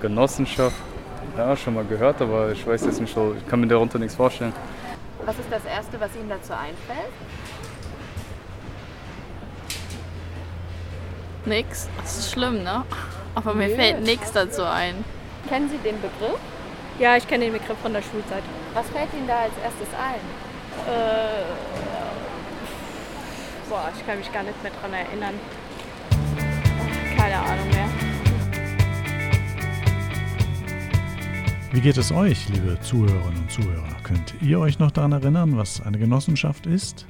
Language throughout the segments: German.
Genossenschaft, ja, schon mal gehört, aber ich weiß jetzt nicht so, ich kann mir darunter nichts vorstellen. Was ist das Erste, was Ihnen dazu einfällt? Nix. Das ist schlimm, ne? Aber mir Nö, fällt nichts dazu ein. Kennen Sie den Begriff? Ja, ich kenne den Begriff von der Schulzeit. Was fällt Ihnen da als erstes ein? Äh, boah, ich kann mich gar nicht mehr dran erinnern. Keine Ahnung mehr. Wie geht es euch, liebe Zuhörerinnen und Zuhörer? Könnt ihr euch noch daran erinnern, was eine Genossenschaft ist?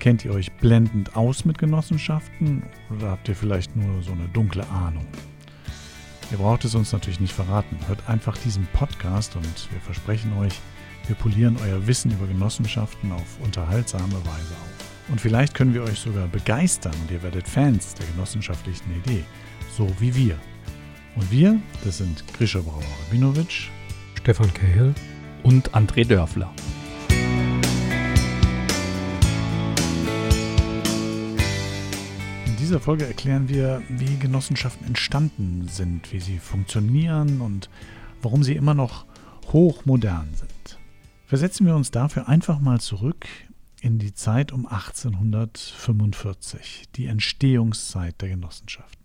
Kennt ihr euch blendend aus mit Genossenschaften oder habt ihr vielleicht nur so eine dunkle Ahnung? Ihr braucht es uns natürlich nicht verraten. Hört einfach diesen Podcast und wir versprechen euch, wir polieren euer Wissen über Genossenschaften auf unterhaltsame Weise auf. Und vielleicht können wir euch sogar begeistern und ihr werdet Fans der genossenschaftlichen Idee, so wie wir. Und wir, das sind Grisha Brauer-Rabinowitsch, Stefan Cahill und André Dörfler. In dieser Folge erklären wir, wie Genossenschaften entstanden sind, wie sie funktionieren und warum sie immer noch hochmodern sind. Versetzen wir uns dafür einfach mal zurück in die Zeit um 1845, die Entstehungszeit der Genossenschaften.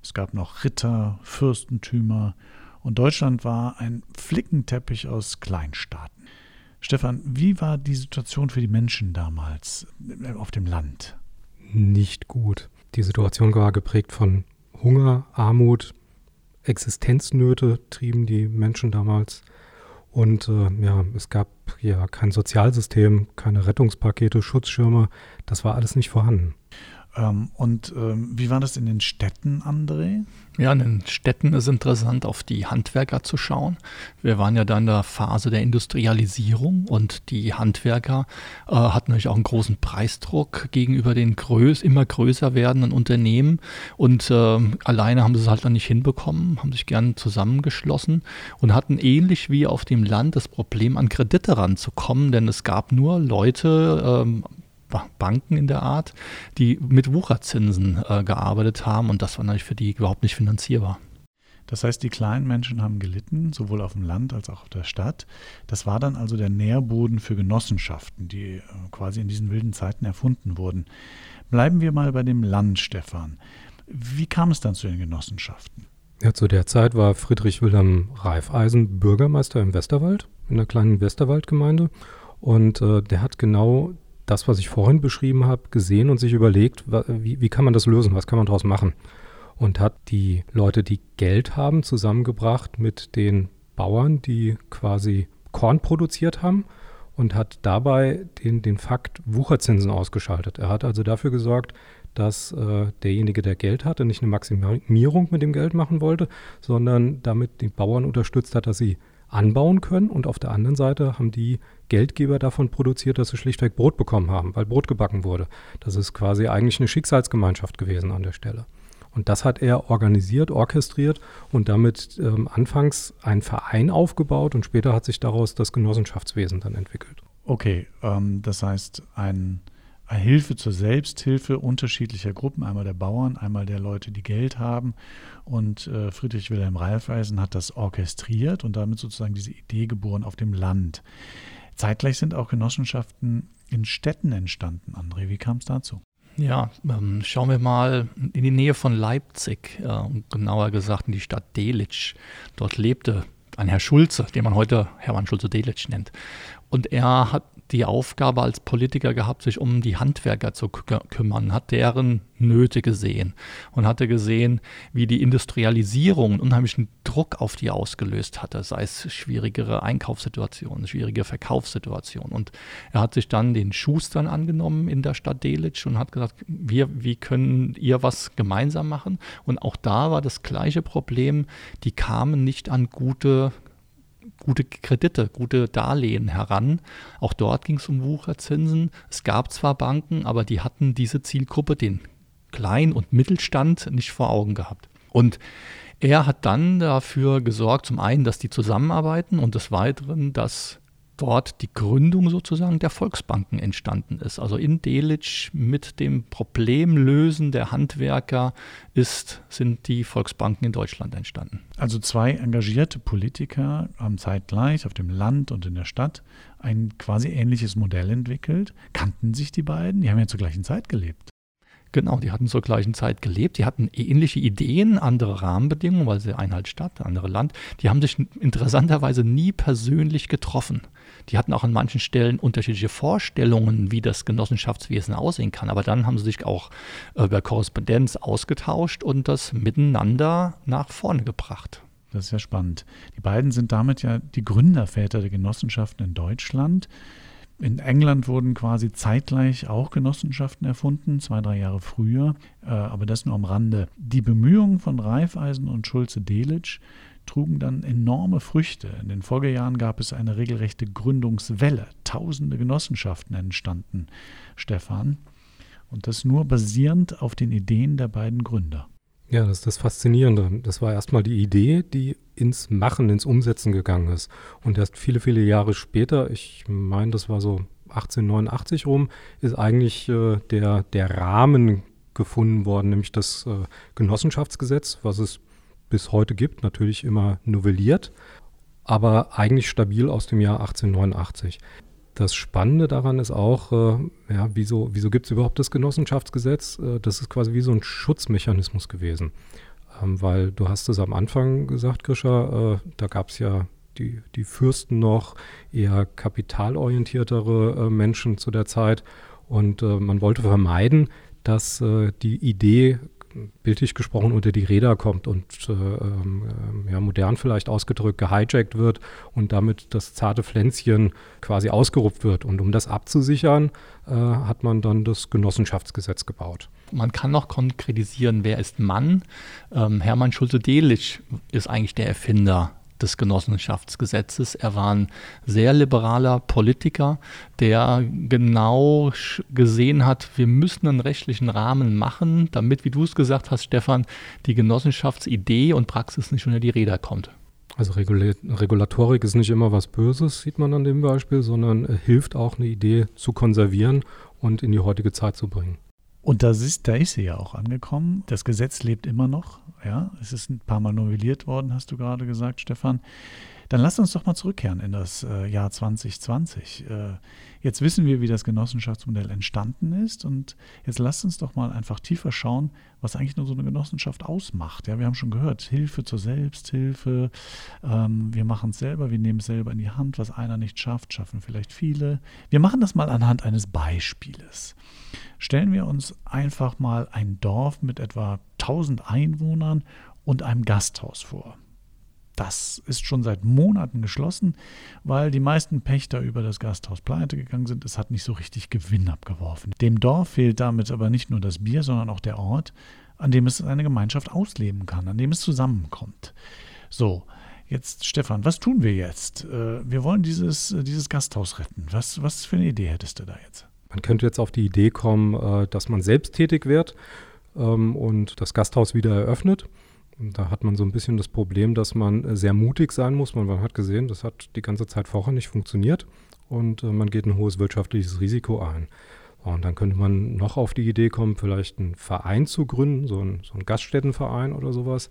Es gab noch Ritter, Fürstentümer und Deutschland war ein Flickenteppich aus Kleinstaaten. Stefan, wie war die Situation für die Menschen damals äh, auf dem Land? Nicht gut. Die Situation war geprägt von Hunger, Armut, Existenznöte trieben die Menschen damals. Und äh, ja, es gab ja kein Sozialsystem, keine Rettungspakete, Schutzschirme. Das war alles nicht vorhanden. Ähm, und ähm, wie war das in den Städten, André? Ja, in den Städten ist interessant, auf die Handwerker zu schauen. Wir waren ja da in der Phase der Industrialisierung und die Handwerker äh, hatten natürlich auch einen großen Preisdruck gegenüber den größ immer größer werdenden Unternehmen und äh, alleine haben sie es halt dann nicht hinbekommen, haben sich gern zusammengeschlossen und hatten ähnlich wie auf dem Land das Problem, an Kredite ranzukommen, denn es gab nur Leute, ähm, Banken in der Art, die mit Wucherzinsen äh, gearbeitet haben und das war natürlich für die überhaupt nicht finanzierbar. Das heißt, die kleinen Menschen haben gelitten, sowohl auf dem Land als auch auf der Stadt. Das war dann also der Nährboden für Genossenschaften, die äh, quasi in diesen wilden Zeiten erfunden wurden. Bleiben wir mal bei dem Land, Stefan. Wie kam es dann zu den Genossenschaften? Ja, zu der Zeit war Friedrich Wilhelm Reifeisen Bürgermeister im Westerwald, in der kleinen Westerwaldgemeinde. Und äh, der hat genau das, was ich vorhin beschrieben habe, gesehen und sich überlegt, wie, wie kann man das lösen, was kann man daraus machen. Und hat die Leute, die Geld haben, zusammengebracht mit den Bauern, die quasi Korn produziert haben und hat dabei den, den Fakt Wucherzinsen ausgeschaltet. Er hat also dafür gesorgt, dass äh, derjenige, der Geld hatte, nicht eine Maximierung mit dem Geld machen wollte, sondern damit die Bauern unterstützt hat, dass sie anbauen können. Und auf der anderen Seite haben die Geldgeber davon produziert, dass sie schlichtweg Brot bekommen haben, weil Brot gebacken wurde. Das ist quasi eigentlich eine Schicksalsgemeinschaft gewesen an der Stelle. Und das hat er organisiert, orchestriert und damit ähm, anfangs einen Verein aufgebaut und später hat sich daraus das Genossenschaftswesen dann entwickelt. Okay, ähm, das heißt ein Hilfe zur Selbsthilfe unterschiedlicher Gruppen, einmal der Bauern, einmal der Leute, die Geld haben. Und äh, Friedrich Wilhelm Raiffeisen hat das orchestriert und damit sozusagen diese Idee geboren auf dem Land. Zeitgleich sind auch Genossenschaften in Städten entstanden. André, wie kam es dazu? Ja, ähm, schauen wir mal in die Nähe von Leipzig, äh, genauer gesagt in die Stadt Delitzsch. Dort lebte ein Herr Schulze, den man heute Hermann Schulze-Delitzsch nennt. Und er hat die Aufgabe als Politiker gehabt, sich um die Handwerker zu kümmern, hat deren Nöte gesehen und hatte gesehen, wie die Industrialisierung einen unheimlichen Druck auf die ausgelöst hatte, sei es schwierigere Einkaufssituationen, schwierige Verkaufssituationen. Und er hat sich dann den Schustern angenommen in der Stadt Delitzsch und hat gesagt, wir, wie können ihr was gemeinsam machen? Und auch da war das gleiche Problem, die kamen nicht an gute gute Kredite, gute Darlehen heran. Auch dort ging es um Wucherzinsen. Es gab zwar Banken, aber die hatten diese Zielgruppe, den Klein- und Mittelstand, nicht vor Augen gehabt. Und er hat dann dafür gesorgt, zum einen, dass die zusammenarbeiten und des Weiteren, dass dort die Gründung sozusagen der Volksbanken entstanden ist. Also in Delitzsch mit dem Problemlösen der Handwerker ist, sind die Volksbanken in Deutschland entstanden. Also zwei engagierte Politiker haben zeitgleich auf dem Land und in der Stadt ein quasi ähnliches Modell entwickelt. Kannten sich die beiden? Die haben ja zur gleichen Zeit gelebt. Genau, die hatten zur gleichen Zeit gelebt. Die hatten ähnliche Ideen, andere Rahmenbedingungen, weil sie ein halt Stadt, andere Land. Die haben sich interessanterweise nie persönlich getroffen. Die hatten auch an manchen Stellen unterschiedliche Vorstellungen, wie das Genossenschaftswesen aussehen kann. Aber dann haben sie sich auch äh, über Korrespondenz ausgetauscht und das miteinander nach vorne gebracht. Das ist ja spannend. Die beiden sind damit ja die Gründerväter der Genossenschaften in Deutschland. In England wurden quasi zeitgleich auch Genossenschaften erfunden, zwei, drei Jahre früher, äh, aber das nur am Rande. Die Bemühungen von Raiffeisen und Schulze-Delitzsch trugen dann enorme Früchte. In den Folgejahren gab es eine regelrechte Gründungswelle. Tausende Genossenschaften entstanden, Stefan. Und das nur basierend auf den Ideen der beiden Gründer. Ja, das ist das Faszinierende. Das war erstmal die Idee, die ins Machen, ins Umsetzen gegangen ist. Und erst viele, viele Jahre später, ich meine, das war so 1889 rum, ist eigentlich äh, der, der Rahmen gefunden worden, nämlich das äh, Genossenschaftsgesetz, was es bis heute gibt, natürlich immer novelliert, aber eigentlich stabil aus dem Jahr 1889. Das Spannende daran ist auch, äh, ja, wieso, wieso gibt es überhaupt das Genossenschaftsgesetz? Äh, das ist quasi wie so ein Schutzmechanismus gewesen. Ähm, weil du hast es am Anfang gesagt, Grisha, äh, da gab es ja die, die Fürsten noch, eher kapitalorientiertere äh, Menschen zu der Zeit. Und äh, man wollte vermeiden, dass äh, die Idee bildlich gesprochen unter die Räder kommt und äh, äh, ja, modern vielleicht ausgedrückt gehijackt wird und damit das zarte Pflänzchen quasi ausgerupft wird. Und um das abzusichern, äh, hat man dann das Genossenschaftsgesetz gebaut. Man kann noch konkretisieren, wer ist Mann? Ähm, Hermann Schulze-Delitzsch ist eigentlich der Erfinder des Genossenschaftsgesetzes. Er war ein sehr liberaler Politiker, der genau gesehen hat, wir müssen einen rechtlichen Rahmen machen, damit, wie du es gesagt hast, Stefan, die Genossenschaftsidee und Praxis nicht unter die Räder kommt. Also Regula Regulatorik ist nicht immer was Böses, sieht man an dem Beispiel, sondern äh, hilft auch eine Idee zu konservieren und in die heutige Zeit zu bringen. Und da ist, da ist sie ja auch angekommen. Das Gesetz lebt immer noch. Ja, es ist ein paar Mal novelliert worden, hast du gerade gesagt, Stefan. Dann lass uns doch mal zurückkehren in das äh, Jahr 2020. Äh, jetzt wissen wir, wie das Genossenschaftsmodell entstanden ist und jetzt lasst uns doch mal einfach tiefer schauen, was eigentlich nur so eine Genossenschaft ausmacht. Ja, wir haben schon gehört, Hilfe zur Selbsthilfe, ähm, wir machen es selber, wir nehmen es selber in die Hand, was einer nicht schafft, schaffen vielleicht viele. Wir machen das mal anhand eines Beispieles. Stellen wir uns einfach mal ein Dorf mit etwa 1000 Einwohnern und einem Gasthaus vor. Das ist schon seit Monaten geschlossen, weil die meisten Pächter über das Gasthaus pleite gegangen sind. Es hat nicht so richtig Gewinn abgeworfen. Dem Dorf fehlt damit aber nicht nur das Bier, sondern auch der Ort, an dem es eine Gemeinschaft ausleben kann, an dem es zusammenkommt. So, jetzt Stefan, was tun wir jetzt? Äh, wir wollen dieses, dieses Gasthaus retten. Was, was für eine Idee hättest du da jetzt? Man könnte jetzt auf die Idee kommen, äh, dass man selbst tätig wird ähm, und das Gasthaus wieder eröffnet. Da hat man so ein bisschen das Problem, dass man äh, sehr mutig sein muss. Man, hat gesehen, das hat die ganze Zeit vorher nicht funktioniert und äh, man geht ein hohes wirtschaftliches Risiko ein. Und dann könnte man noch auf die Idee kommen, vielleicht einen Verein zu gründen, so ein, so ein Gaststättenverein oder sowas.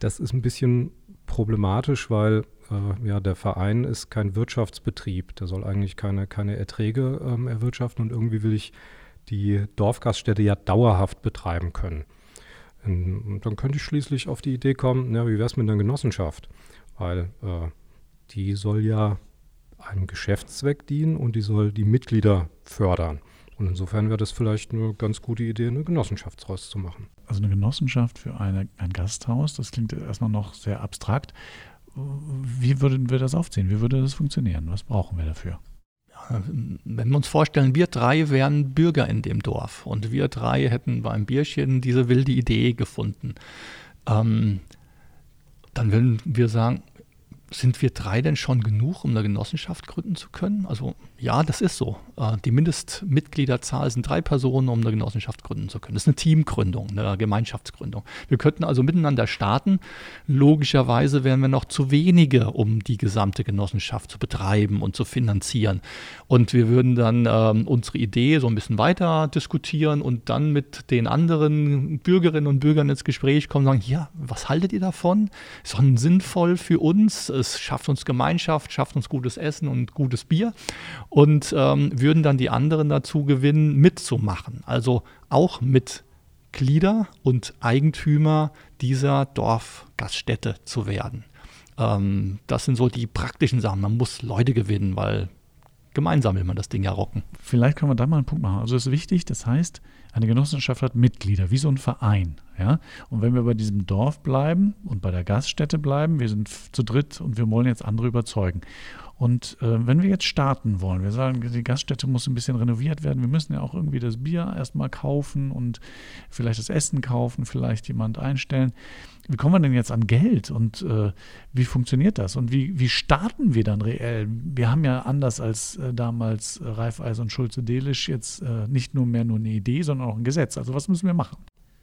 Das ist ein bisschen problematisch, weil äh, ja, der Verein ist kein Wirtschaftsbetrieb. Der soll eigentlich keine, keine Erträge ähm, erwirtschaften und irgendwie will ich die Dorfgaststätte ja dauerhaft betreiben können. Und dann könnte ich schließlich auf die Idee kommen, ja, wie wäre es mit einer Genossenschaft? Weil äh, die soll ja einem Geschäftszweck dienen und die soll die Mitglieder fördern. Und insofern wäre das vielleicht eine ganz gute Idee, eine Genossenschaft daraus zu machen. Also eine Genossenschaft für eine, ein Gasthaus, das klingt erstmal noch sehr abstrakt. Wie würden wir das aufziehen? Wie würde das funktionieren? Was brauchen wir dafür? Wenn wir uns vorstellen, wir drei wären Bürger in dem Dorf und wir drei hätten beim Bierchen diese wilde Idee gefunden, ähm, dann würden wir sagen, sind wir drei denn schon genug, um eine Genossenschaft gründen zu können? Also ja, das ist so. Äh, die Mindestmitgliederzahl sind drei Personen, um eine Genossenschaft gründen zu können. Das ist eine Teamgründung, eine Gemeinschaftsgründung. Wir könnten also miteinander starten. Logischerweise wären wir noch zu wenige, um die gesamte Genossenschaft zu betreiben und zu finanzieren. Und wir würden dann ähm, unsere Idee so ein bisschen weiter diskutieren und dann mit den anderen Bürgerinnen und Bürgern ins Gespräch kommen und sagen, ja, was haltet ihr davon? Ist doch sinnvoll für uns es schafft uns Gemeinschaft, schafft uns gutes Essen und gutes Bier und ähm, würden dann die anderen dazu gewinnen, mitzumachen. Also auch Mitglieder und Eigentümer dieser Dorfgaststätte zu werden. Ähm, das sind so die praktischen Sachen. Man muss Leute gewinnen, weil gemeinsam will man das Ding ja rocken. Vielleicht können wir da mal einen Punkt machen. Also es ist wichtig, das heißt, eine Genossenschaft hat Mitglieder, wie so ein Verein. Ja? Und wenn wir bei diesem Dorf bleiben und bei der Gaststätte bleiben, wir sind zu dritt und wir wollen jetzt andere überzeugen. Und äh, wenn wir jetzt starten wollen, wir sagen, die Gaststätte muss ein bisschen renoviert werden, wir müssen ja auch irgendwie das Bier erstmal kaufen und vielleicht das Essen kaufen, vielleicht jemand einstellen. Wie kommen wir denn jetzt an Geld und äh, wie funktioniert das? Und wie, wie starten wir dann reell? Wir haben ja anders als äh, damals Raiffeisen und Schulze Delisch jetzt äh, nicht nur mehr nur eine Idee, sondern auch ein Gesetz. Also was müssen wir machen?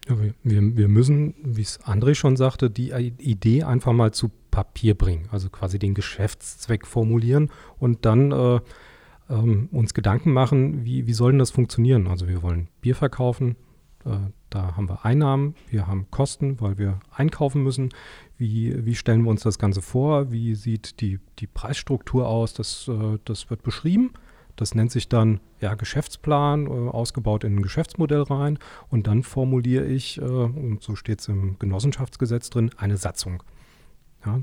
Ja, wir, wir müssen, wie es André schon sagte, die Idee einfach mal zu Papier bringen, also quasi den Geschäftszweck formulieren und dann äh, ähm, uns Gedanken machen, wie, wie soll denn das funktionieren? Also wir wollen Bier verkaufen, äh, da haben wir Einnahmen, wir haben Kosten, weil wir einkaufen müssen. Wie, wie stellen wir uns das Ganze vor? Wie sieht die, die Preisstruktur aus? Das, äh, das wird beschrieben. Das nennt sich dann ja, Geschäftsplan, äh, ausgebaut in ein Geschäftsmodell rein. Und dann formuliere ich, äh, und so steht es im Genossenschaftsgesetz drin, eine Satzung. Ja,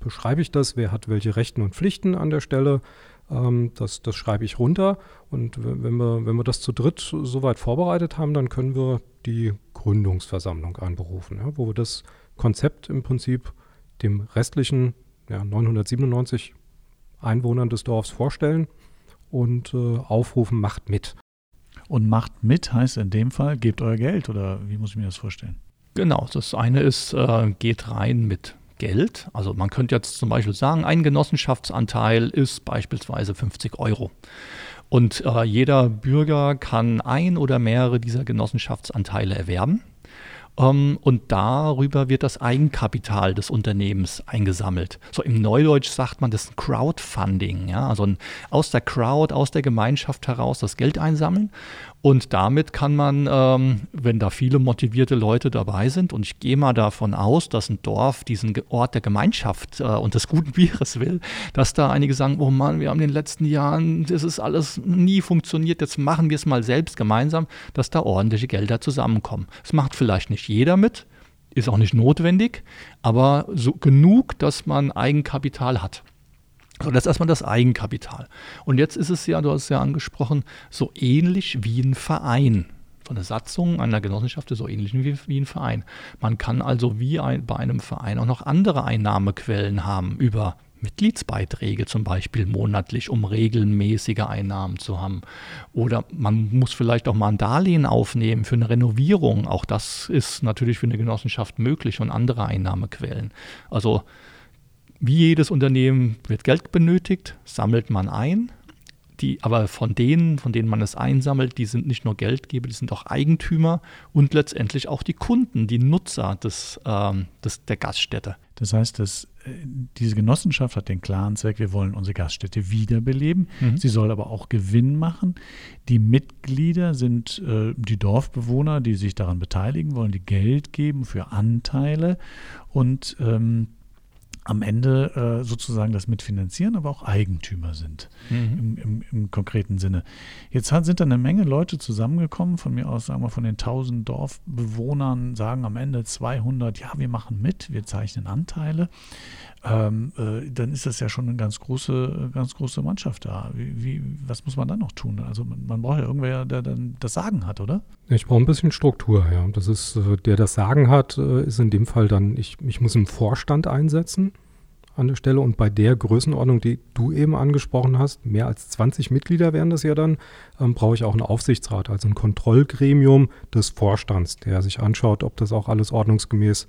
beschreibe ich das, wer hat welche Rechten und Pflichten an der Stelle. Ähm, das, das schreibe ich runter. Und wenn wir, wenn wir das zu dritt soweit vorbereitet haben, dann können wir die Gründungsversammlung einberufen, ja, wo wir das Konzept im Prinzip dem restlichen ja, 997 Einwohnern des Dorfs vorstellen und äh, aufrufen, macht mit. Und macht mit heißt in dem Fall, gebt euer Geld oder wie muss ich mir das vorstellen? Genau, das eine ist, äh, geht rein mit Geld. Also man könnte jetzt zum Beispiel sagen, ein Genossenschaftsanteil ist beispielsweise 50 Euro. Und äh, jeder Bürger kann ein oder mehrere dieser Genossenschaftsanteile erwerben. Ähm, und darüber wird das Eigenkapital des Unternehmens eingesammelt. So im Neudeutsch sagt man das ist ein Crowdfunding, ja, also ein, aus der Crowd, aus der Gemeinschaft heraus das Geld einsammeln. Und damit kann man, ähm, wenn da viele motivierte Leute dabei sind, und ich gehe mal davon aus, dass ein Dorf diesen Ort der Gemeinschaft äh, und des guten Bieres will, dass da einige sagen, oh Mann, wir haben in den letzten Jahren, das ist alles nie funktioniert, jetzt machen wir es mal selbst gemeinsam, dass da ordentliche Gelder zusammenkommen. Es macht vielleicht nicht jeder mit, ist auch nicht notwendig, aber so genug, dass man Eigenkapital hat. So, das ist erstmal das Eigenkapital. Und jetzt ist es ja, du hast es ja angesprochen, so ähnlich wie ein Verein. So eine Satzung einer Genossenschaft ist so ähnlich wie, wie ein Verein. Man kann also wie ein, bei einem Verein auch noch andere Einnahmequellen haben über Mitgliedsbeiträge zum Beispiel monatlich, um regelmäßige Einnahmen zu haben. Oder man muss vielleicht auch mal ein Darlehen aufnehmen für eine Renovierung. Auch das ist natürlich für eine Genossenschaft möglich und andere Einnahmequellen. Also wie jedes Unternehmen wird Geld benötigt, sammelt man ein. Die, aber von denen, von denen man es einsammelt, die sind nicht nur Geldgeber, die sind auch Eigentümer und letztendlich auch die Kunden, die Nutzer des, ähm, des, der Gaststätte. Das heißt, dass äh, diese Genossenschaft hat den klaren Zweck, wir wollen unsere Gaststätte wiederbeleben. Mhm. Sie soll aber auch Gewinn machen. Die Mitglieder sind äh, die Dorfbewohner, die sich daran beteiligen wollen, die Geld geben für Anteile und ähm, am Ende äh, sozusagen das mitfinanzieren, aber auch Eigentümer sind mhm. im, im, im, konkreten Sinne. Jetzt hat, sind da eine Menge Leute zusammengekommen, von mir aus sagen wir von den 1000 Dorfbewohnern sagen am Ende 200, ja, wir machen mit, wir zeichnen Anteile ähm, äh, dann ist das ja schon eine ganz große, ganz große Mannschaft da. Wie, wie, was muss man dann noch tun? Also man, man, braucht ja irgendwer, der dann das Sagen hat, oder? Ich brauche ein bisschen Struktur, ja. Das ist, äh, der das Sagen hat, äh, ist in dem Fall dann, ich, ich muss im Vorstand einsetzen an der Stelle und bei der Größenordnung, die du eben angesprochen hast, mehr als 20 Mitglieder wären das ja dann, ähm, brauche ich auch einen Aufsichtsrat, also ein Kontrollgremium des Vorstands, der sich anschaut, ob das auch alles ordnungsgemäß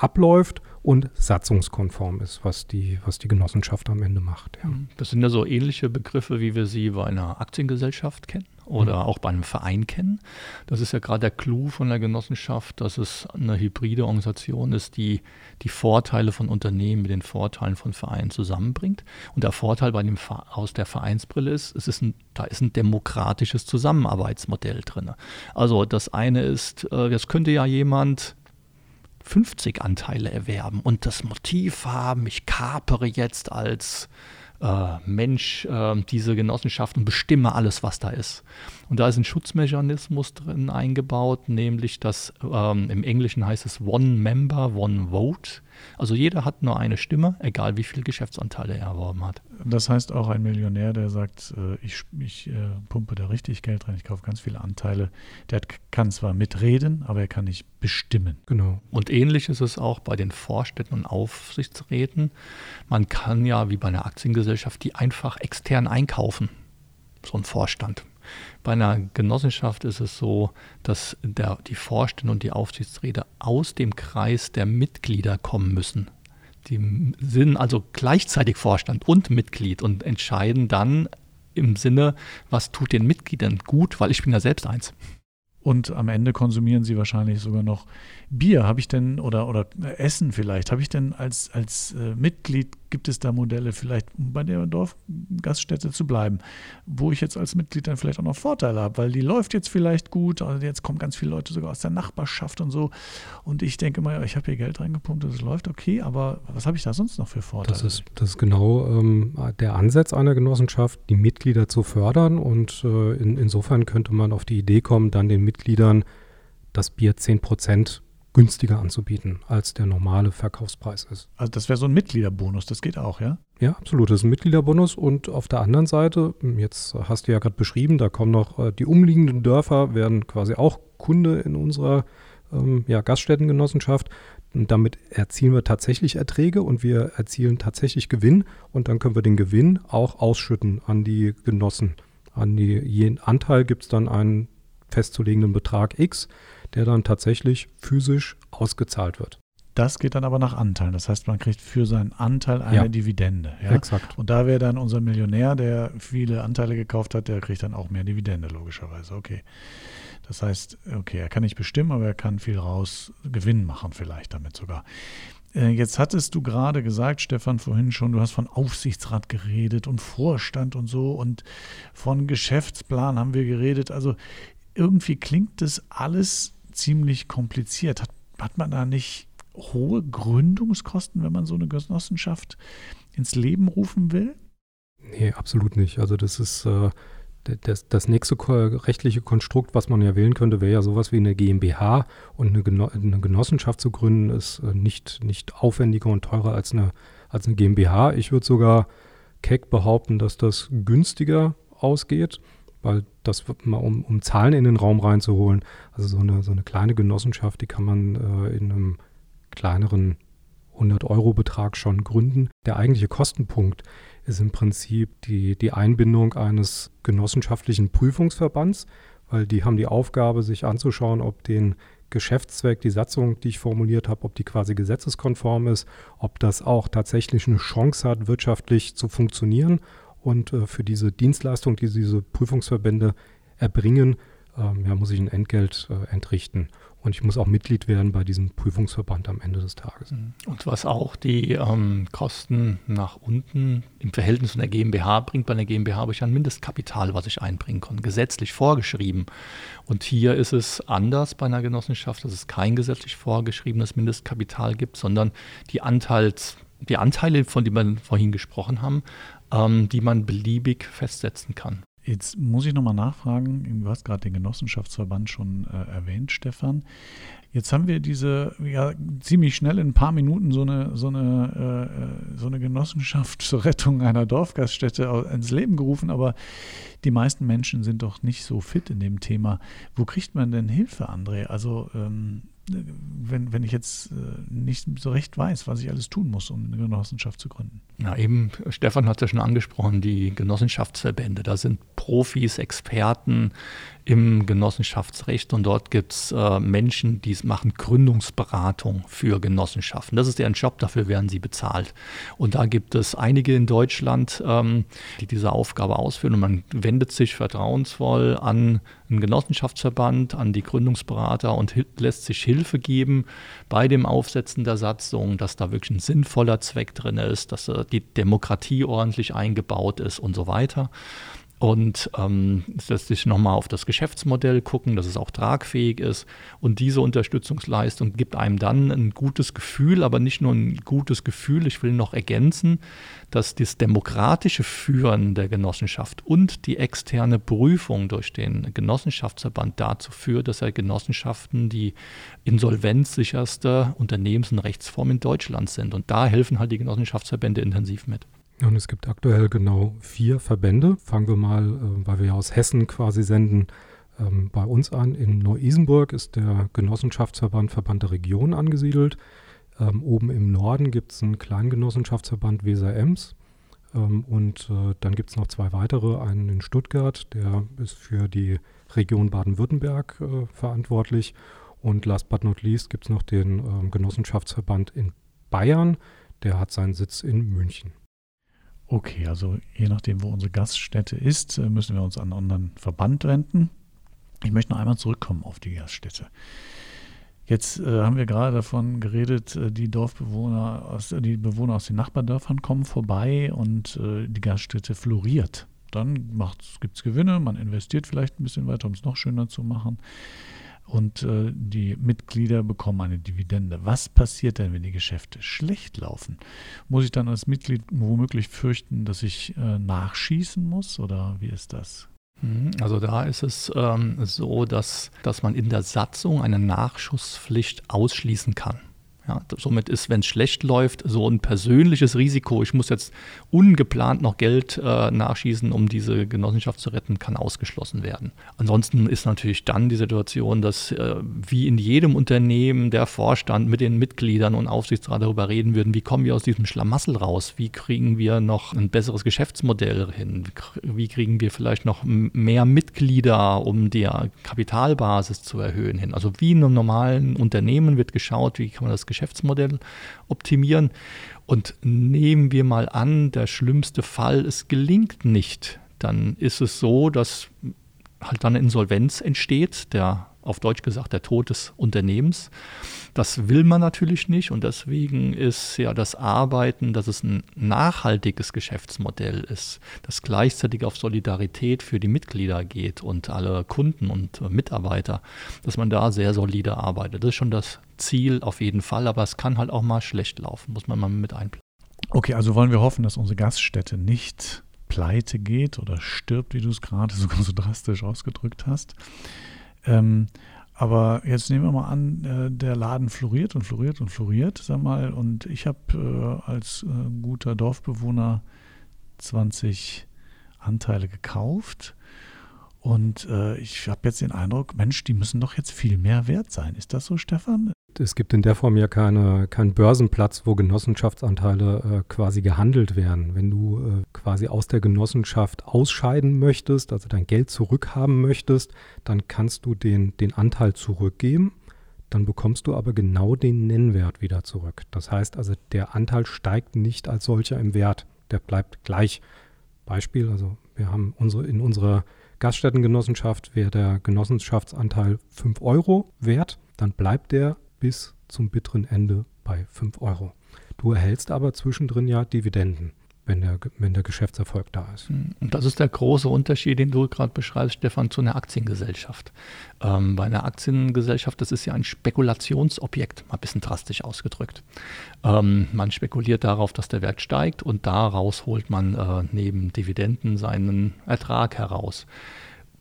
abläuft und satzungskonform ist, was die, was die Genossenschaft am Ende macht. Ja. Das sind ja so ähnliche Begriffe, wie wir sie bei einer Aktiengesellschaft kennen oder Mhm. auch bei einem Verein kennen. Das ist ja gerade der Clou von der Genossenschaft, dass es eine hybride Organisation ist, die die Vorteile von Unternehmen mit den Vorteilen von Vereinen zusammenbringt. Und der Vorteil bei dem aus der Vereinsbrille ist, es ist ein, da ist ein demokratisches Zusammenarbeitsmodell drin. Also das eine ist, äh, das könnte ja jemand 50 Anteile erwerben und das Motiv haben, ich kapere jetzt als äh, Mensch äh, diese Genossenschaft und bestimme alles, was da ist. Und da ist ein Schutzmechanismus drin eingebaut, nämlich dass ähm, im Englischen heißt es One Member, One Vote. Also jeder hat nur eine Stimme, egal wie viele Geschäftsanteile er erworben hat. Das heißt auch ein Millionär, der sagt, äh, ich, ich äh, pumpe da richtig Geld rein, ich kaufe ganz viele Anteile. Der hat, kann zwar mitreden, aber er kann nicht bestimmen. Genau. Und ähnlich ist es auch bei den Vorständen und Aufsichtsräten. Man kann ja wie bei einer Aktiengesellschaft die einfach extern einkaufen, so ein Vorstand. Bei einer Genossenschaft ist es so, dass der, die Vorstände und die Aufsichtsräte aus dem Kreis der Mitglieder kommen müssen. Die sind also gleichzeitig Vorstand und Mitglied und entscheiden dann im Sinne, was tut den Mitgliedern gut, weil ich bin ja selbst eins. Und am Ende konsumieren sie wahrscheinlich sogar noch Bier. Habe ich denn, oder, oder Essen vielleicht, habe ich denn als, als äh, Mitglied, gibt es da Modelle vielleicht, um bei der Dorfgaststätte zu bleiben, wo ich jetzt als Mitglied dann vielleicht auch noch Vorteile habe, weil die läuft jetzt vielleicht gut, also jetzt kommen ganz viele Leute sogar aus der Nachbarschaft und so. Und ich denke mal, ich habe hier Geld reingepumpt, das läuft okay, aber was habe ich da sonst noch für Vorteile? Das ist, das ist genau ähm, der Ansatz einer Genossenschaft, die Mitglieder zu fördern. Und äh, in, insofern könnte man auf die Idee kommen, dann den Mitgliedern das Bier 10% günstiger anzubieten, als der normale Verkaufspreis ist. also das wäre so ein Mitgliederbonus, das geht auch, ja? Ja, absolut. Das ist ein Mitgliederbonus. Und auf der anderen Seite, jetzt hast du ja gerade beschrieben, da kommen noch äh, die umliegenden Dörfer, werden quasi auch Kunde in unserer ähm, ja, Gaststättengenossenschaft. Und damit erzielen wir tatsächlich Erträge und wir erzielen tatsächlich Gewinn. Und dann können wir den Gewinn auch ausschütten an die Genossen. An die, jeden Anteil gibt es dann einen festzulegenden Betrag X, der dann tatsächlich physisch ausgezahlt wird. Das geht dann aber nach Anteilen. Das heißt, man kriegt für seinen Anteil eine Ja. Dividende. Ja? Exakt. Und da wäre dann unser Millionär, der viele Anteile gekauft hat, der kriegt dann auch mehr Dividende, logischerweise. Okay. Das heißt, okay, er kann nicht bestimmen, aber er kann viel raus Gewinn machen, vielleicht damit sogar. Äh, Jetzt hattest du gerade gesagt, Stefan, vorhin schon, du hast von Aufsichtsrat geredet und Vorstand und so und von Geschäftsplan haben wir geredet. Also irgendwie klingt das alles ziemlich kompliziert. Hat, hat man da nicht hohe Gründungskosten, wenn man so eine Genossenschaft ins Leben rufen will? Nee, absolut nicht. Also das ist äh, das, das nächste rechtliche Konstrukt, was man ja wählen könnte, wäre ja sowas wie eine GmbH und eine, Geno eine Genossenschaft zu gründen, ist äh, nicht, nicht aufwendiger und teurer als eine, als eine GmbH. Ich würde sogar keck behaupten, dass das günstiger ausgeht, weil das mal um, um Zahlen in den Raum reinzuholen. Also so eine, so eine kleine Genossenschaft, die kann man äh, in einem kleineren 100-Euro-Betrag schon gründen. Der eigentliche Kostenpunkt ist im Prinzip die, die Einbindung eines genossenschaftlichen Prüfungsverbands, weil die haben die Aufgabe, sich anzuschauen, ob den Geschäftszweck, die Satzung, die ich formuliert habe, ob die quasi gesetzeskonform ist, ob das auch tatsächlich eine Chance hat, wirtschaftlich zu funktionieren. Und äh, für diese Dienstleistung, die diese Prüfungsverbände erbringen, ähm, ja, muss ich ein Entgelt äh, entrichten. Und ich muss auch Mitglied werden bei diesem Prüfungsverband am Ende des Tages. Und was auch die ähm, Kosten nach unten im Verhältnis zu einer GmbH bringt, bei einer GmbH habe ich ein Mindestkapital, was ich einbringen kann, gesetzlich vorgeschrieben. Und hier ist es anders bei einer Genossenschaft, dass es kein gesetzlich vorgeschriebenes Mindestkapital gibt, sondern die, Anteils, die Anteile, von denen wir vorhin gesprochen haben, ähm, die man beliebig festsetzen kann. Jetzt muss ich nochmal nachfragen, du hast gerade den Genossenschaftsverband schon äh, erwähnt, Stefan. Jetzt haben wir diese, ja, ziemlich schnell in ein paar Minuten so eine, so eine, äh, so eine Genossenschaft zur Rettung einer Dorfgaststätte ins Leben gerufen, aber die meisten Menschen sind doch nicht so fit in dem Thema. Wo kriegt man denn Hilfe, André? Also ähm, wenn, wenn ich jetzt äh, nicht so recht weiß, was ich alles tun muss, um eine Genossenschaft zu gründen. Na eben, Stefan hat ja schon angesprochen, die Genossenschaftsverbände. Da sind Profis, Experten im Genossenschaftsrecht und dort gibt es äh, Menschen, die machen Gründungsberatung für Genossenschaften. Das ist deren Job, dafür werden sie bezahlt. Und da gibt es einige in Deutschland, ähm, die diese Aufgabe ausführen und man wendet sich vertrauensvoll an einen Genossenschaftsverband, an die Gründungsberater und lässt sich Hilfe geben bei dem Aufsetzen der Satzung, dass da wirklich ein sinnvoller Zweck drin ist, dass äh, die Demokratie ordentlich eingebaut ist und so weiter. Und ähm, lässt sich nochmal auf das Geschäftsmodell gucken, dass es auch tragfähig ist. Und diese Unterstützungsleistung gibt einem dann ein gutes Gefühl, aber nicht nur ein gutes Gefühl, ich will noch ergänzen, dass das demokratische Führen der Genossenschaft und die externe Prüfung durch den Genossenschaftsverband dazu führt, dass er Genossenschaften die insolvenzsicherste Unternehmens- und Rechtsform in Deutschland sind. Und da helfen halt die Genossenschaftsverbände intensiv mit. Und es gibt aktuell genau vier Verbände. Fangen wir mal, äh, weil wir ja aus Hessen quasi senden, ähm, bei uns an. In Neu-Isenburg ist der Genossenschaftsverband Verband der Region angesiedelt. Ähm, oben im Norden gibt es einen kleinen Genossenschaftsverband Weser-Ems. Ähm, und äh, dann gibt es noch zwei weitere. Einen in Stuttgart, der ist für die Region Baden-Württemberg äh, verantwortlich. Und last but not least gibt es noch den Genossenschaftsverband in Bayern. Der hat seinen Sitz in München. Okay, also je nachdem, wo unsere Gaststätte ist, äh, müssen wir uns an einen anderen Verband wenden. Ich möchte noch einmal zurückkommen auf die Gaststätte. Jetzt äh, haben wir gerade davon geredet, äh, die Dorfbewohner, aus, die Bewohner aus den Nachbardörfern kommen vorbei und äh, die Gaststätte floriert. Dann gibt es Gewinne, man investiert vielleicht ein bisschen weiter, um es noch schöner zu machen und äh, die Mitglieder bekommen eine Dividende. Was passiert denn, wenn die Geschäfte schlecht laufen? Muss ich dann als Mitglied womöglich fürchten, dass ich äh, nachschießen muss oder wie ist das? Mhm, also da ist es ähm, so, dass, dass man in der Satzung eine Nachschusspflicht ausschließen kann. Ja, somit ist, wenn es schlecht läuft, so ein persönliches Risiko, ich muss jetzt ungeplant noch Geld äh, nachschießen, um diese Genossenschaft zu retten, kann ausgeschlossen werden. Ansonsten ist natürlich dann die Situation, dass äh, wie in jedem Unternehmen der Vorstand mit den Mitgliedern und Aufsichtsrat darüber reden würden, wie kommen wir aus diesem Schlamassel raus, wie kriegen wir noch ein besseres Geschäftsmodell hin, wie kriegen wir vielleicht noch mehr Mitglieder, um die Kapitalbasis zu erhöhen hin. Also wie in einem normalen Unternehmen wird geschaut, wie kann man das Geschäftsmodell Geschäftsmodell optimieren. Und nehmen wir mal an, der schlimmste Fall, es gelingt nicht, dann ist es so, dass halt dann Insolvenz entsteht, der auf Deutsch gesagt der Tod des Unternehmens. Das will man natürlich nicht und deswegen ist ja das Arbeiten, dass es ein nachhaltiges Geschäftsmodell ist, das gleichzeitig auf Solidarität für die Mitglieder geht und alle Kunden und Mitarbeiter, dass man da sehr solide arbeitet. Das ist schon das Ziel auf jeden Fall, aber es kann halt auch mal schlecht laufen, muss man mal mit einplanen. Okay, also wollen wir hoffen, dass unsere Gaststätte nicht pleite geht oder stirbt, wie du es gerade sogar so drastisch ausgedrückt hast. Ähm, aber jetzt nehmen wir mal an, äh, der Laden floriert und floriert und floriert, sag mal, und ich habe äh, als äh, guter Dorfbewohner 20 Anteile gekauft. Und ich habe jetzt den Eindruck, Mensch, die müssen doch jetzt viel mehr wert sein. Ist das so, Stefan? Es gibt in der Form ja keine, keinen Börsenplatz, wo Genossenschaftsanteile äh, quasi gehandelt werden. Wenn du äh, quasi aus der Genossenschaft ausscheiden möchtest, also dein Geld zurückhaben möchtest, dann kannst du den, den Anteil zurückgeben. Dann bekommst du aber genau den Nennwert wieder zurück. Das heißt also, der Anteil steigt nicht als solcher im Wert. Der bleibt gleich. Beispiel, also wir haben unsere, in unserer Gaststättengenossenschaft wäre der Genossenschaftsanteil 5 Euro wert, dann bleibt der bis zum bitteren Ende bei 5 Euro. Du erhältst aber zwischendrin ja Dividenden, wenn der, wenn der Geschäftserfolg da ist. Hm, und das ist der große Unterschied, den du gerade beschreibst, Stefan, zu einer Aktiengesellschaft. Ähm, bei einer Aktiengesellschaft, das ist ja ein Spekulationsobjekt, mal ein bisschen drastisch ausgedrückt. Ähm, man spekuliert darauf, dass der Wert steigt und daraus holt man äh, neben Dividenden seinen Ertrag heraus.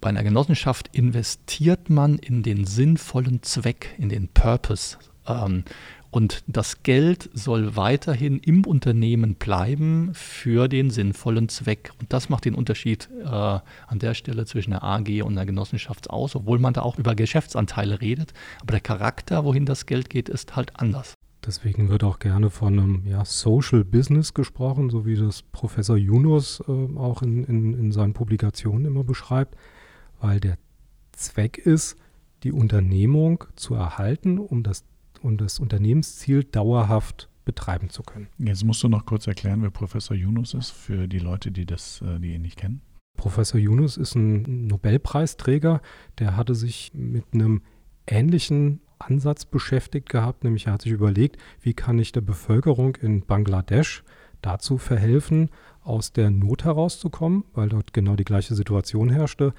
Bei einer Genossenschaft investiert man in den sinnvollen Zweck, in den Purpose. Ähm, Und das Geld soll weiterhin im Unternehmen bleiben für den sinnvollen Zweck. Und das macht den Unterschied äh, an der Stelle zwischen der AG und der Genossenschaft aus, obwohl man da auch über Geschäftsanteile redet. Aber der Charakter, wohin das Geld geht, ist halt anders. Deswegen wird auch gerne von einem ja, Social Business gesprochen, so wie das Professor Yunus äh, auch in, in, in seinen Publikationen immer beschreibt, weil der Zweck ist, die Unternehmung zu erhalten, um das um das Unternehmensziel dauerhaft betreiben zu können. Jetzt musst du noch kurz erklären, wer Professor Yunus ist, für die Leute, die, das, äh, die ihn nicht kennen. Professor Yunus ist ein Nobelpreisträger, der hatte sich mit einem ähnlichen Ansatz beschäftigt gehabt, nämlich er hat sich überlegt, wie kann ich der Bevölkerung in Bangladesch dazu verhelfen, aus der Not herauszukommen, weil dort genau die gleiche Situation herrschte.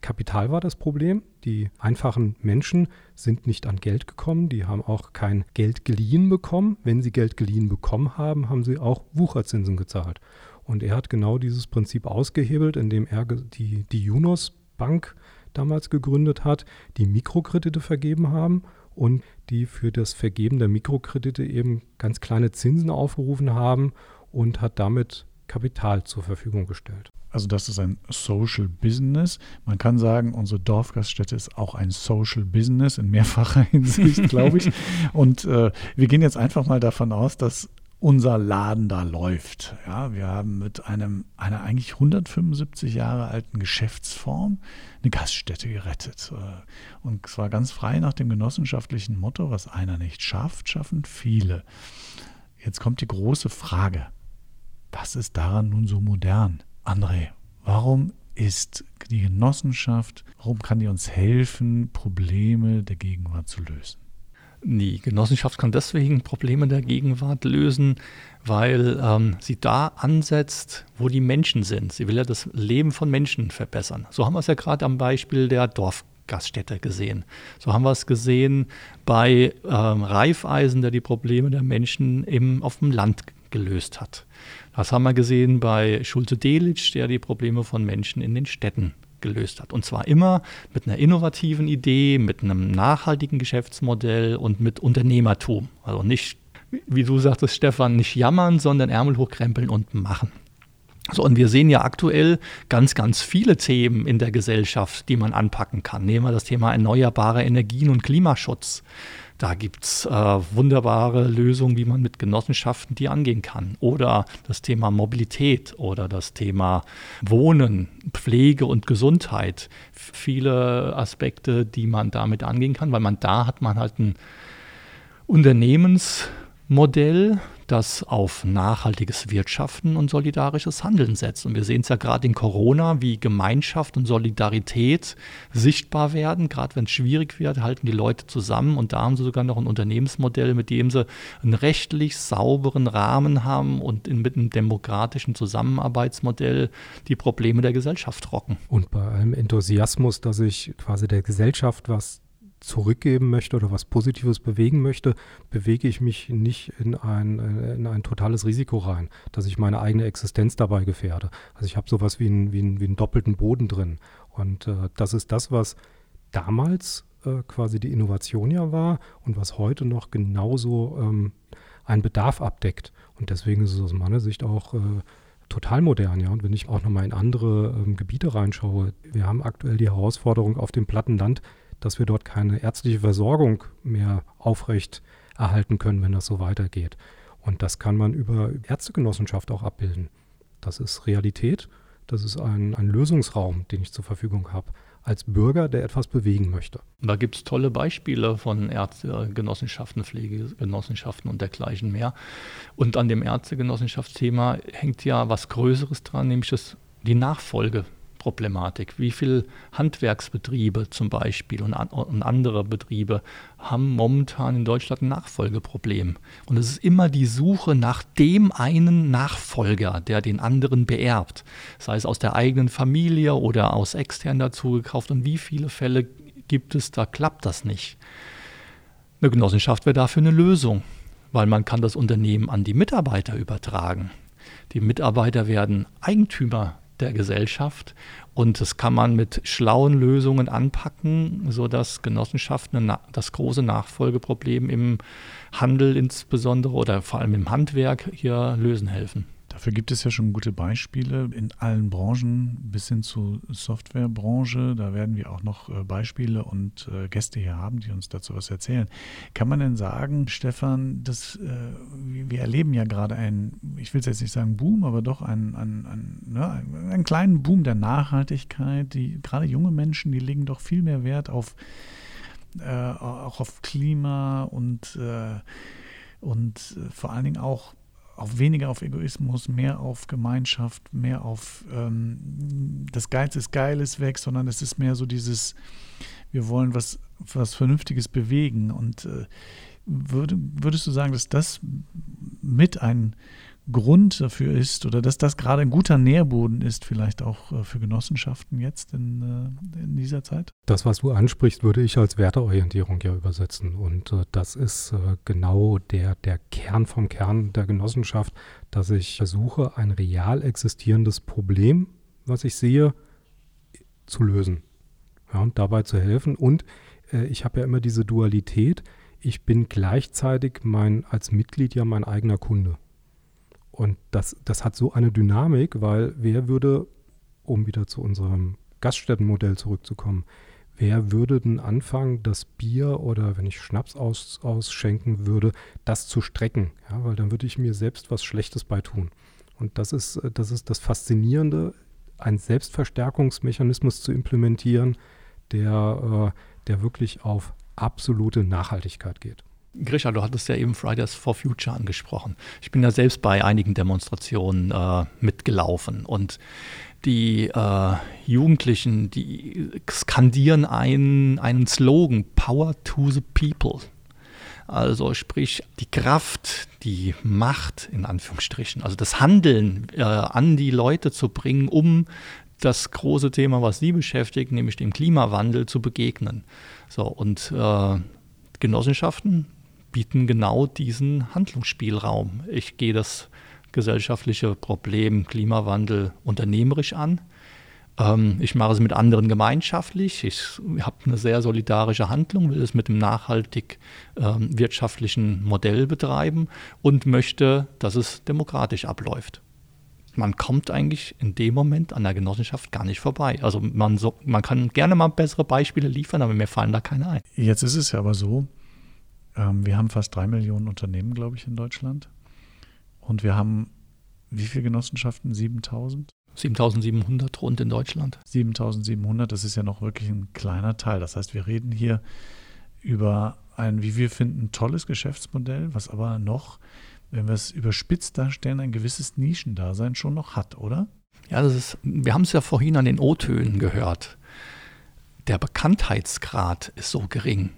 Kapital war das Problem. Die einfachen Menschen sind nicht an Geld gekommen. Die haben auch kein Geld geliehen bekommen. Wenn sie Geld geliehen bekommen haben, haben sie auch Wucherzinsen gezahlt. Und er hat genau dieses Prinzip ausgehebelt, indem er die, die Junos Bank damals gegründet hat, die Mikrokredite vergeben haben und die für das Vergeben der Mikrokredite eben ganz kleine Zinsen aufgerufen haben und hat damit Kapital zur Verfügung gestellt. Also das ist ein Social Business. Man kann sagen, unsere Dorfgaststätte ist auch ein Social Business in mehrfacher Hinsicht, glaube ich. Und äh, wir gehen jetzt einfach mal davon aus, dass unser Laden da läuft. Ja, wir haben mit einem, einer eigentlich 175 Jahre alten Geschäftsform eine Gaststätte gerettet. Äh, und zwar ganz frei nach dem genossenschaftlichen Motto, was einer nicht schafft, schaffen viele. Jetzt kommt die große Frage. Was ist daran nun so modern? André, warum ist die Genossenschaft, warum kann die uns helfen, Probleme der Gegenwart zu lösen? Die Genossenschaft kann deswegen Probleme der Gegenwart lösen, weil ähm, sie da ansetzt, wo die Menschen sind. Sie will ja das Leben von Menschen verbessern. So haben wir es ja gerade am Beispiel der Dorfgaststätte gesehen. So haben wir es gesehen bei ähm, Reifeisen, der die Probleme der Menschen im, auf dem Land gelöst hat. Das haben wir gesehen bei Schulze-Delitzsch, der die Probleme von Menschen in den Städten gelöst hat. Und zwar immer mit einer innovativen Idee, mit einem nachhaltigen Geschäftsmodell und mit Unternehmertum. Also nicht, wie du sagtest, Stefan, nicht jammern, sondern Ärmel hochkrempeln und machen. So, und wir sehen ja aktuell ganz, ganz viele Themen in der Gesellschaft, die man anpacken kann. Nehmen wir das Thema erneuerbare Energien und Klimaschutz. Da gibt es äh, wunderbare Lösungen, wie man mit Genossenschaften die angehen kann. Oder das Thema Mobilität oder das Thema Wohnen, Pflege und Gesundheit. Viele Aspekte, die man damit angehen kann, weil man da hat man halt ein Unternehmensmodell, das auf nachhaltiges Wirtschaften und solidarisches Handeln setzt. Und wir sehen es ja gerade in Corona, wie Gemeinschaft und Solidarität sichtbar werden. Gerade wenn es schwierig wird, halten die Leute zusammen. Und da haben sie sogar noch ein Unternehmensmodell, mit dem sie einen rechtlich sauberen Rahmen haben und in, mit einem demokratischen Zusammenarbeitsmodell die Probleme der Gesellschaft rocken. Und bei allem Enthusiasmus, dass ich quasi der Gesellschaft was zurückgeben möchte oder was Positives bewegen möchte, bewege ich mich nicht in ein, in ein totales Risiko rein, dass ich meine eigene Existenz dabei gefährde. Also ich habe sowas wie, ein, wie, ein, wie einen doppelten Boden drin. Und äh, das ist das, was damals äh, quasi die Innovation ja war und was heute noch genauso ähm, einen Bedarf abdeckt. Und deswegen ist es aus meiner Sicht auch äh, total modern, ja. Und wenn ich auch nochmal in andere ähm, Gebiete reinschaue, wir haben aktuell die Herausforderung auf dem Plattenland, dass wir dort keine ärztliche Versorgung mehr aufrecht erhalten können, wenn das so weitergeht. Und das kann man über Ärztegenossenschaft auch abbilden. Das ist Realität, das ist ein, ein Lösungsraum, den ich zur Verfügung habe als Bürger, der etwas bewegen möchte. Da gibt es tolle Beispiele von Ärztegenossenschaften, Pflegegenossenschaften und dergleichen mehr. Und an dem Ärztegenossenschaftsthema hängt ja was Größeres dran, nämlich das, die Nachfolge Problematik. Wie viele Handwerksbetriebe zum Beispiel und, und, andere Betriebe haben momentan in Deutschland ein Nachfolgeproblem? Und es ist immer die Suche nach dem einen Nachfolger, der den anderen beerbt, sei es aus der eigenen Familie oder aus extern dazugekauft. Und wie viele Fälle gibt es, da klappt das nicht? Eine Genossenschaft wäre dafür eine Lösung, weil man kann das Unternehmen an die Mitarbeiter übertragen. Die Mitarbeiter werden Eigentümer der Gesellschaft. Und das kann man mit schlauen Lösungen anpacken, sodass Genossenschaften das große Nachfolgeproblem im Handel insbesondere oder vor allem im Handwerk hier lösen helfen. Dafür gibt es ja schon gute Beispiele in allen Branchen bis hin zur Softwarebranche. Da werden wir auch noch äh, Beispiele und äh, Gäste hier haben, die uns dazu was erzählen. Kann man denn sagen, Stefan, dass äh, wir erleben ja gerade einen, ich will es jetzt nicht sagen Boom, aber doch einen, einen, einen, ne, einen kleinen Boom der Nachhaltigkeit. Die gerade junge Menschen, die legen doch viel mehr Wert auf auch auf Klima und und vor allen Dingen auch auf weniger auf Egoismus, mehr auf Gemeinschaft, mehr auf ähm, das Geiz ist geil ist weg, sondern es ist mehr so dieses, wir wollen was, was Vernünftiges bewegen. Und äh, würde, würdest du sagen, dass das mit ein Grund dafür ist oder dass das gerade ein guter Nährboden ist, vielleicht auch äh, für Genossenschaften jetzt in, äh, in, dieser Zeit? Das, was du ansprichst, würde ich als Werteorientierung ja übersetzen. Und äh, das ist genau der, der Kern vom Kern der Genossenschaft, dass ich versuche, ein real existierendes Problem, was ich sehe, zu lösen ja, und dabei zu helfen. Und ich habe ja immer diese Dualität. Ich bin gleichzeitig mein, als Mitglied ja mein eigener Kunde. Und das, das hat so eine Dynamik, weil wer würde, um wieder zu unserem Gaststättenmodell zurückzukommen, wer würde denn anfangen, das Bier oder wenn ich Schnaps aus, ausschenken würde, das zu strecken? Ja, weil dann würde ich mir selbst was Schlechtes beitun. Und das ist, das ist das Faszinierende, einen Selbstverstärkungsmechanismus zu implementieren, der, äh, der wirklich auf absolute Nachhaltigkeit geht. Grisha, du hattest ja eben Fridays for Future angesprochen. Ich bin ja selbst bei einigen Demonstrationen äh, mitgelaufen und die äh, Jugendlichen, die skandieren einen, einen Slogan, Power to the People. Also sprich die Kraft, die Macht in Anführungsstrichen, also das Handeln äh, an die Leute zu bringen, um das große Thema, was sie beschäftigt, nämlich dem Klimawandel zu begegnen. So und äh, Genossenschaften, bieten genau diesen Handlungsspielraum. Ich gehe das gesellschaftliche Problem Klimawandel unternehmerisch an. Ähm, ich mache es mit anderen gemeinschaftlich. Ich habe eine sehr solidarische Handlung, will es mit einem nachhaltig ähm, wirtschaftlichen Modell betreiben und möchte, dass es demokratisch abläuft. Man kommt eigentlich in dem Moment an der Genossenschaft gar nicht vorbei. Also man, so, man kann gerne mal bessere Beispiele liefern, aber mir fallen da keine ein. Jetzt ist es ja aber so, ähm, wir haben fast drei Millionen Unternehmen, glaube ich, in Deutschland. Und wir haben wie viele Genossenschaften? 7000? 7700 rund in Deutschland. 7700, das ist ja noch wirklich ein kleiner Teil. Das heißt, wir reden hier über ein, wie wir finden, tolles Geschäftsmodell, was aber noch, wenn wir es überspitzt darstellen, ein gewisses Nischendasein schon noch hat, oder? Ja, das ist, wir haben es ja vorhin an den O-Tönen gehört. Der Bekanntheitsgrad ist so gering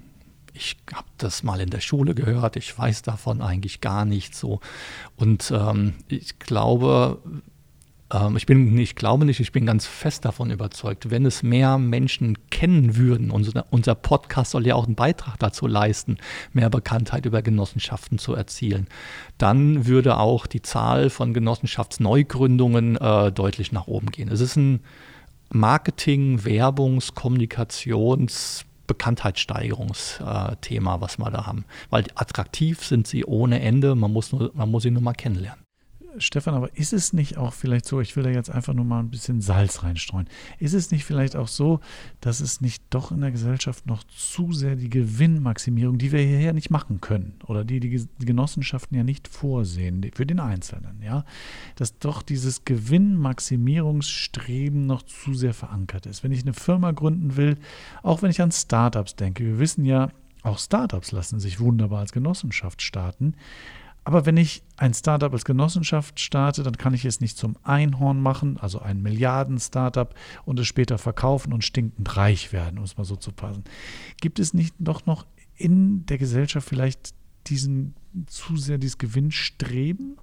ich habe das mal in der Schule gehört, ich weiß davon eigentlich gar nicht so. Und ähm, ich glaube, ähm, ich bin ich glaube nicht, ich bin ganz fest davon überzeugt, wenn es mehr Menschen kennen würden, unser, unser Podcast soll ja auch einen Beitrag dazu leisten, mehr Bekanntheit über Genossenschaften zu erzielen, dann würde auch die Zahl von Genossenschaftsneugründungen äh, deutlich nach oben gehen. Es ist ein Marketing, Werbungs-, Kommunikations-, Bekanntheitssteigerungsthema, was wir da haben. Weil attraktiv sind sie ohne Ende, man muss, nur, man muss sie nur mal kennenlernen. Stefan, aber ist es nicht auch vielleicht so, ich will da jetzt einfach nur mal ein bisschen Salz reinstreuen, ist es nicht vielleicht auch so, dass es nicht doch in der Gesellschaft noch zu sehr die Gewinnmaximierung, die wir hierher nicht machen können oder die die Genossenschaften ja nicht vorsehen, für den Einzelnen, ja, dass doch dieses Gewinnmaximierungsstreben noch zu sehr verankert ist. Wenn ich eine Firma gründen will, auch wenn ich an Startups denke, wir wissen ja, auch Startups lassen sich wunderbar als Genossenschaft starten. Aber wenn ich ein Startup als Genossenschaft starte, dann kann ich es nicht zum Einhorn machen, also ein Milliarden-Startup, und es später verkaufen und stinkend reich werden, um es mal so zu passen. Gibt es nicht doch noch in der Gesellschaft vielleicht diesen zu sehr dieses Gewinnstreben,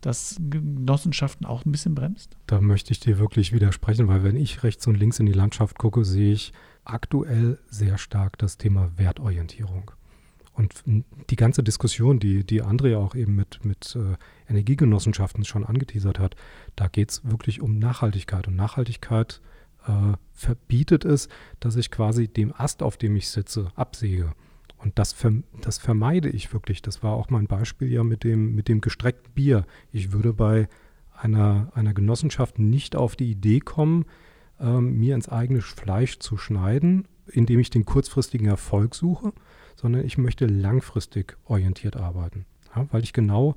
das Genossenschaften auch ein bisschen bremst? Da möchte ich dir wirklich widersprechen, weil wenn ich rechts und links in die Landschaft gucke, sehe ich aktuell sehr stark das Thema Wertorientierung. Und die ganze Diskussion, die, die Andrea auch eben mit, mit äh, Energiegenossenschaften schon angeteasert hat, da geht es wirklich um Nachhaltigkeit. Und Nachhaltigkeit äh, verbietet es, dass ich quasi dem Ast, auf dem ich sitze, absäge. Und das, das vermeide ich wirklich. Das war auch mein Beispiel ja mit dem, mit dem gestreckten Bier. Ich würde bei einer, einer Genossenschaft nicht auf die Idee kommen, ähm, mir ins eigene Fleisch zu schneiden, indem ich den kurzfristigen Erfolg suche, sondern ich möchte langfristig orientiert arbeiten, ja, weil ich genau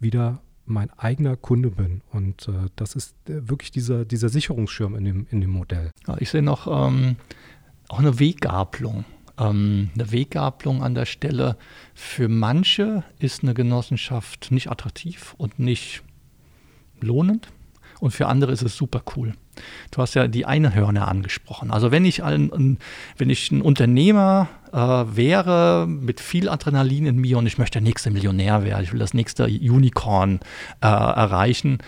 wieder mein eigener Kunde bin. Und äh, das ist äh, wirklich dieser, dieser Sicherungsschirm in dem, in dem Modell. Ja, ich sehe noch ähm, auch eine Weggabelung ähm, eine Weggabelung an der Stelle. Für manche ist eine Genossenschaft nicht attraktiv und nicht lohnend und für andere ist es super cool. Du hast ja die Einhörner angesprochen. Also wenn ich ein, wenn ich ein Unternehmer äh, wäre mit viel Adrenalin in mir und ich möchte der nächste Millionär werden, ich will das nächste Unicorn äh, erreichen,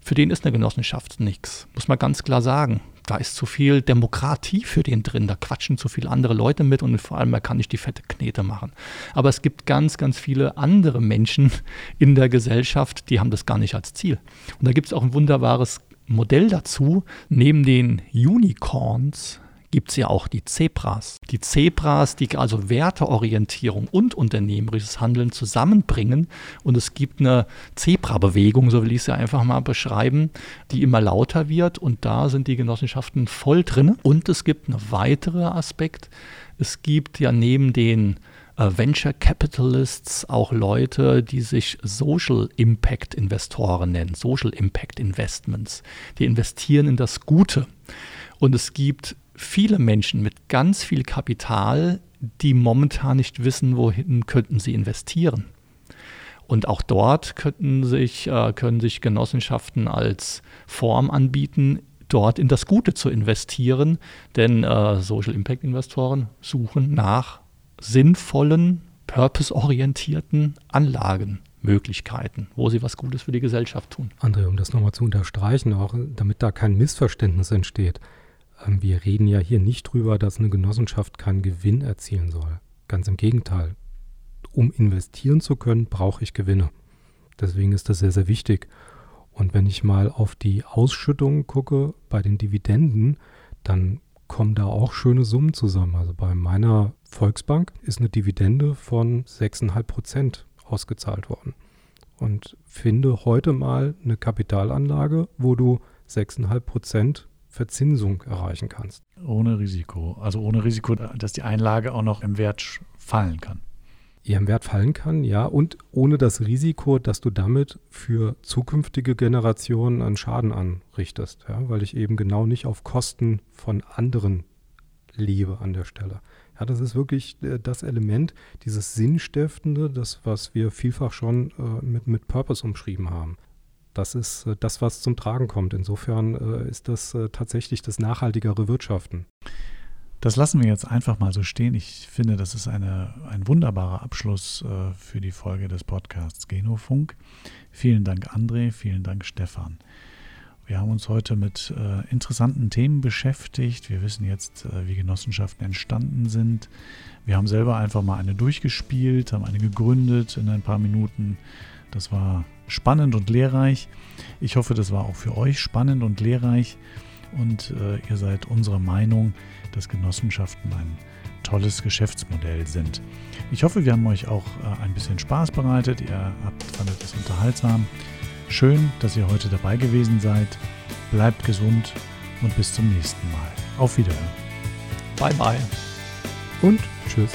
für den ist eine Genossenschaft nichts, muss man ganz klar sagen da ist zu viel Demokratie für den drin, da quatschen zu viele andere Leute mit und vor allem, er kann nicht die fette Knete machen. Aber es gibt ganz, ganz viele andere Menschen in der Gesellschaft, die haben das gar nicht als Ziel. Und da gibt es auch ein wunderbares Modell dazu. Neben den Unicorns gibt es ja auch die Zebras. Die Zebras, die also Werteorientierung und unternehmerisches Handeln zusammenbringen. Und es gibt eine Zebra-Bewegung, so will ich es ja einfach mal beschreiben, die immer lauter wird. Und da sind die Genossenschaften voll drin. Und es gibt einen weiteren Aspekt. Es gibt ja neben den äh, Venture Capitalists auch Leute, die sich Social Impact Investoren nennen, Social Impact Investments. Die investieren in das Gute. Und es gibt viele Menschen mit ganz viel Kapital, die momentan nicht wissen, wohin könnten sie investieren. Und auch dort könnten sich, äh, können sich Genossenschaften als Form anbieten, dort in das Gute zu investieren. Denn äh, Social Impact Investoren suchen nach sinnvollen, purpose-orientierten Anlagenmöglichkeiten, wo sie was Gutes für die Gesellschaft tun. André, um das nochmal zu unterstreichen, auch damit da kein Missverständnis entsteht. Ähm, wir reden ja hier nicht drüber, dass eine Genossenschaft keinen Gewinn erzielen soll. Ganz im Gegenteil. Um investieren zu können, brauche ich Gewinne. Deswegen ist das sehr, sehr wichtig. Und wenn ich mal auf die Ausschüttungen gucke bei den Dividenden, dann kommen da auch schöne Summen zusammen. Also bei meiner Volksbank ist eine Dividende von 6,5 Prozent ausgezahlt worden. Und finde heute mal eine Kapitalanlage, wo du 6,5 Prozent Verzinsung erreichen kannst. Ohne Risiko. Also ohne Risiko, dass die Einlage auch noch im Wert fallen kann. Ja, im Wert fallen kann, ja. Und ohne das Risiko, dass du damit für zukünftige Generationen einen Schaden anrichtest. Ja, weil ich eben genau nicht auf Kosten von anderen lebe an der Stelle. Ja, das ist wirklich äh, das Element, dieses Sinnstiftende, das, was wir vielfach schon äh, mit, mit Purpose umschrieben haben das ist äh, das, was zum Tragen kommt. Insofern ist das tatsächlich das nachhaltigere Wirtschaften. Das lassen wir jetzt einfach mal so stehen. Ich finde, das ist eine, ein wunderbarer Abschluss für die Folge des Podcasts Genofunk. Vielen Dank, André. Vielen Dank, Stefan. Wir haben uns heute mit äh, interessanten Themen beschäftigt. Wir wissen jetzt, äh, wie Genossenschaften entstanden sind. Wir haben selber einfach mal eine durchgespielt, haben eine gegründet in ein paar Minuten. Das war spannend und lehrreich. Ich hoffe, das war auch für euch spannend und lehrreich und äh, ihr seid unserer Meinung, dass Genossenschaften ein tolles Geschäftsmodell sind. Ich hoffe, wir haben euch auch äh, ein bisschen Spaß bereitet. Ihr habt, fandet es unterhaltsam. Schön, dass ihr heute dabei gewesen seid. Bleibt gesund und bis zum nächsten Mal. Auf Wiederhören. Bye bye. Und tschüss.